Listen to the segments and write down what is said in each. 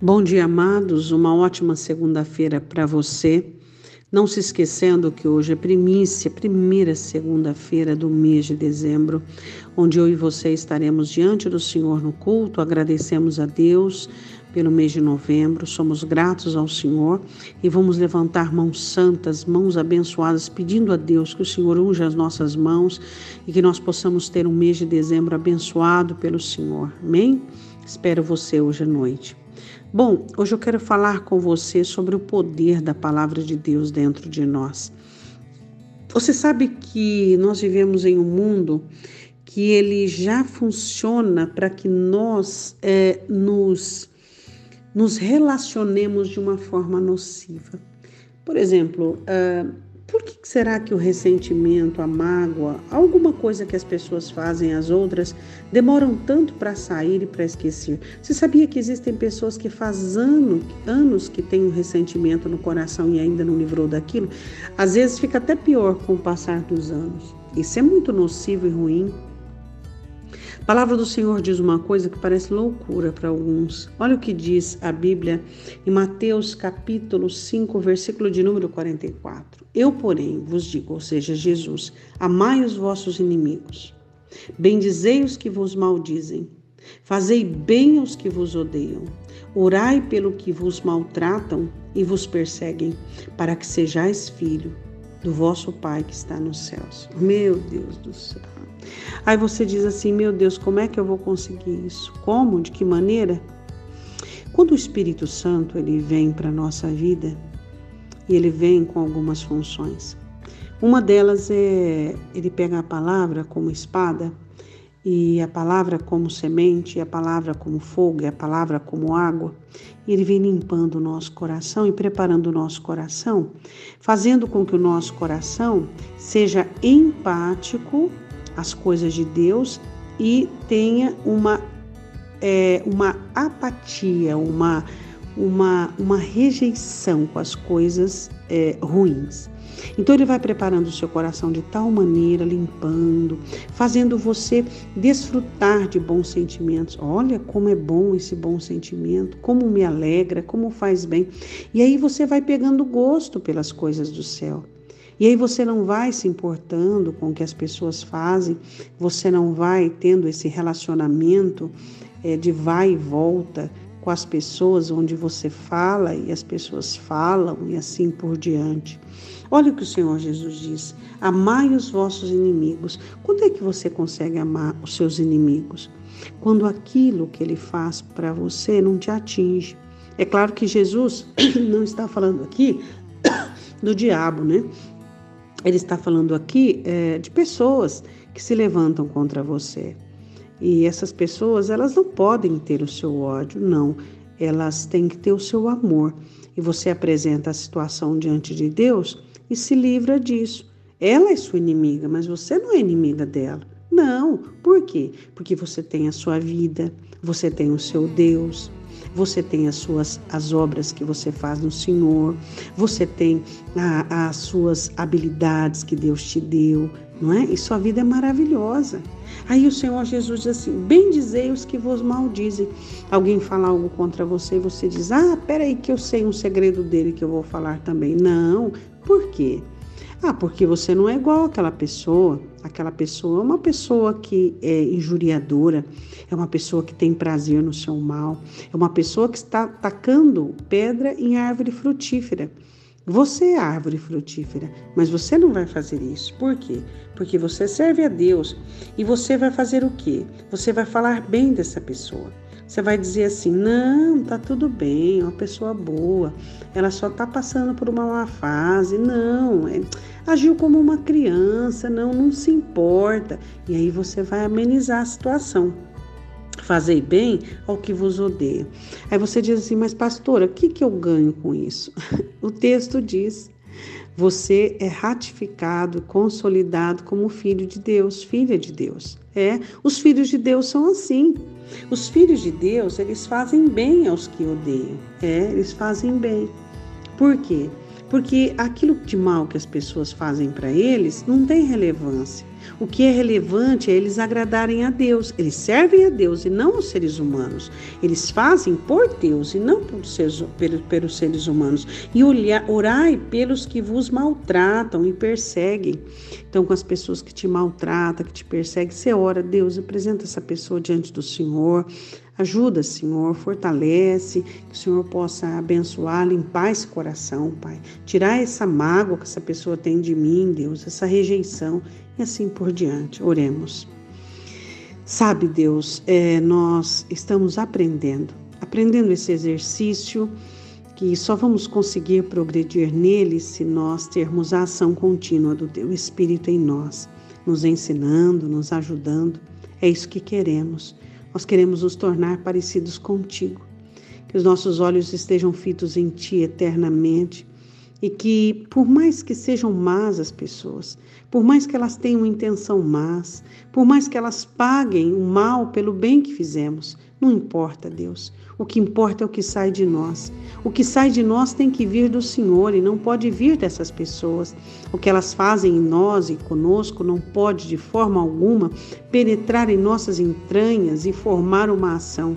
Bom dia, amados. Uma ótima segunda-feira para você. Não se esquecendo que hoje é primícia, primeira segunda-feira do mês de dezembro, onde eu e você estaremos diante do Senhor no culto. Agradecemos a Deus pelo mês de novembro, somos gratos ao Senhor e vamos levantar mãos santas, mãos abençoadas, pedindo a Deus que o Senhor unja as nossas mãos e que nós possamos ter um mês de dezembro abençoado pelo Senhor. Amém? Espero você hoje à noite. Bom, hoje eu quero falar com você sobre o poder da palavra de Deus dentro de nós. Você sabe que nós vivemos em um mundo que ele já funciona para que nós é, nos, nos relacionemos de uma forma nociva. Por exemplo, uh, por que será que o ressentimento, a mágoa, alguma coisa que as pessoas fazem às outras demoram tanto para sair e para esquecer? Você sabia que existem pessoas que faz ano, anos que têm um ressentimento no coração e ainda não livrou daquilo? Às vezes fica até pior com o passar dos anos. Isso é muito nocivo e ruim. Palavra do Senhor diz uma coisa que parece loucura para alguns. Olha o que diz a Bíblia em Mateus capítulo 5, versículo de número 44. Eu, porém, vos digo, ou seja, Jesus, amai os vossos inimigos, bendizei os que vos maldizem, fazei bem aos que vos odeiam, orai pelo que vos maltratam e vos perseguem, para que sejais filho do vosso Pai que está nos céus. Meu Deus do céu. Aí você diz assim: meu Deus, como é que eu vou conseguir isso? Como? De que maneira? Quando o Espírito Santo ele vem para a nossa vida e ele vem com algumas funções. Uma delas é ele pega a palavra como espada e a palavra como semente, e a palavra como fogo, e a palavra como água. E ele vem limpando o nosso coração e preparando o nosso coração, fazendo com que o nosso coração seja empático às coisas de Deus e tenha uma, é, uma apatia, uma, uma, uma rejeição com as coisas é, ruins. Então ele vai preparando o seu coração de tal maneira, limpando, fazendo você desfrutar de bons sentimentos. Olha como é bom esse bom sentimento, como me alegra, como faz bem. E aí você vai pegando gosto pelas coisas do céu. E aí você não vai se importando com o que as pessoas fazem, você não vai tendo esse relacionamento é, de vai e volta com as pessoas onde você fala e as pessoas falam e assim por diante. Olha o que o Senhor Jesus diz: amai os vossos inimigos. Quando é que você consegue amar os seus inimigos? Quando aquilo que ele faz para você não te atinge. É claro que Jesus não está falando aqui do diabo, né? Ele está falando aqui é, de pessoas que se levantam contra você. E essas pessoas, elas não podem ter o seu ódio, não. Elas têm que ter o seu amor. E você apresenta a situação diante de Deus e se livra disso. Ela é sua inimiga, mas você não é inimiga dela. Não. Por quê? Porque você tem a sua vida, você tem o seu Deus, você tem as suas as obras que você faz no Senhor, você tem a, as suas habilidades que Deus te deu, não é? E sua vida é maravilhosa. Aí o Senhor Jesus diz assim: Bendizei os que vos maldizem. Alguém fala algo contra você e você diz: Ah, peraí, que eu sei um segredo dele que eu vou falar também. Não, por quê? Ah, porque você não é igual àquela pessoa. Aquela pessoa é uma pessoa que é injuriadora, é uma pessoa que tem prazer no seu mal, é uma pessoa que está tacando pedra em árvore frutífera. Você é árvore frutífera, mas você não vai fazer isso. Por quê? Porque você serve a Deus e você vai fazer o quê? Você vai falar bem dessa pessoa. Você vai dizer assim: não, tá tudo bem, é uma pessoa boa, ela só tá passando por uma má fase. Não, é, agiu como uma criança, não, não se importa. E aí você vai amenizar a situação. Fazei bem ao que vos odeia. Aí você diz assim, mas pastora, o que, que eu ganho com isso? o texto diz: você é ratificado, consolidado como filho de Deus, filha de Deus. É, os filhos de Deus são assim. Os filhos de Deus, eles fazem bem aos que odeiam. É, eles fazem bem. Por quê? Porque aquilo de mal que as pessoas fazem para eles não tem relevância. O que é relevante é eles agradarem a Deus. Eles servem a Deus e não os seres humanos. Eles fazem por Deus e não seres, pelos, seres humanos. E orai pelos que vos maltratam e perseguem. Então, com as pessoas que te maltratam, que te perseguem, você ora, Deus, apresenta essa pessoa diante do Senhor. Ajuda, Senhor, fortalece, que o Senhor possa abençoar, limpar esse coração, Pai. Tirar essa mágoa que essa pessoa tem de mim, Deus, essa rejeição e assim por diante. Oremos. Sabe, Deus, é, nós estamos aprendendo, aprendendo esse exercício que só vamos conseguir progredir nele se nós termos a ação contínua do Teu Espírito em nós, nos ensinando, nos ajudando. É isso que queremos. Nós queremos nos tornar parecidos contigo. Que os nossos olhos estejam fitos em Ti eternamente e que, por mais que sejam más as pessoas, por mais que elas tenham intenção más, por mais que elas paguem o mal pelo bem que fizemos, não importa, Deus. O que importa é o que sai de nós. O que sai de nós tem que vir do Senhor e não pode vir dessas pessoas. O que elas fazem em nós e conosco não pode, de forma alguma, penetrar em nossas entranhas e formar uma ação,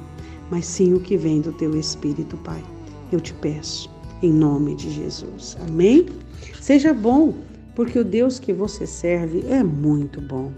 mas sim o que vem do teu Espírito, Pai. Eu te peço, em nome de Jesus. Amém? Seja bom, porque o Deus que você serve é muito bom.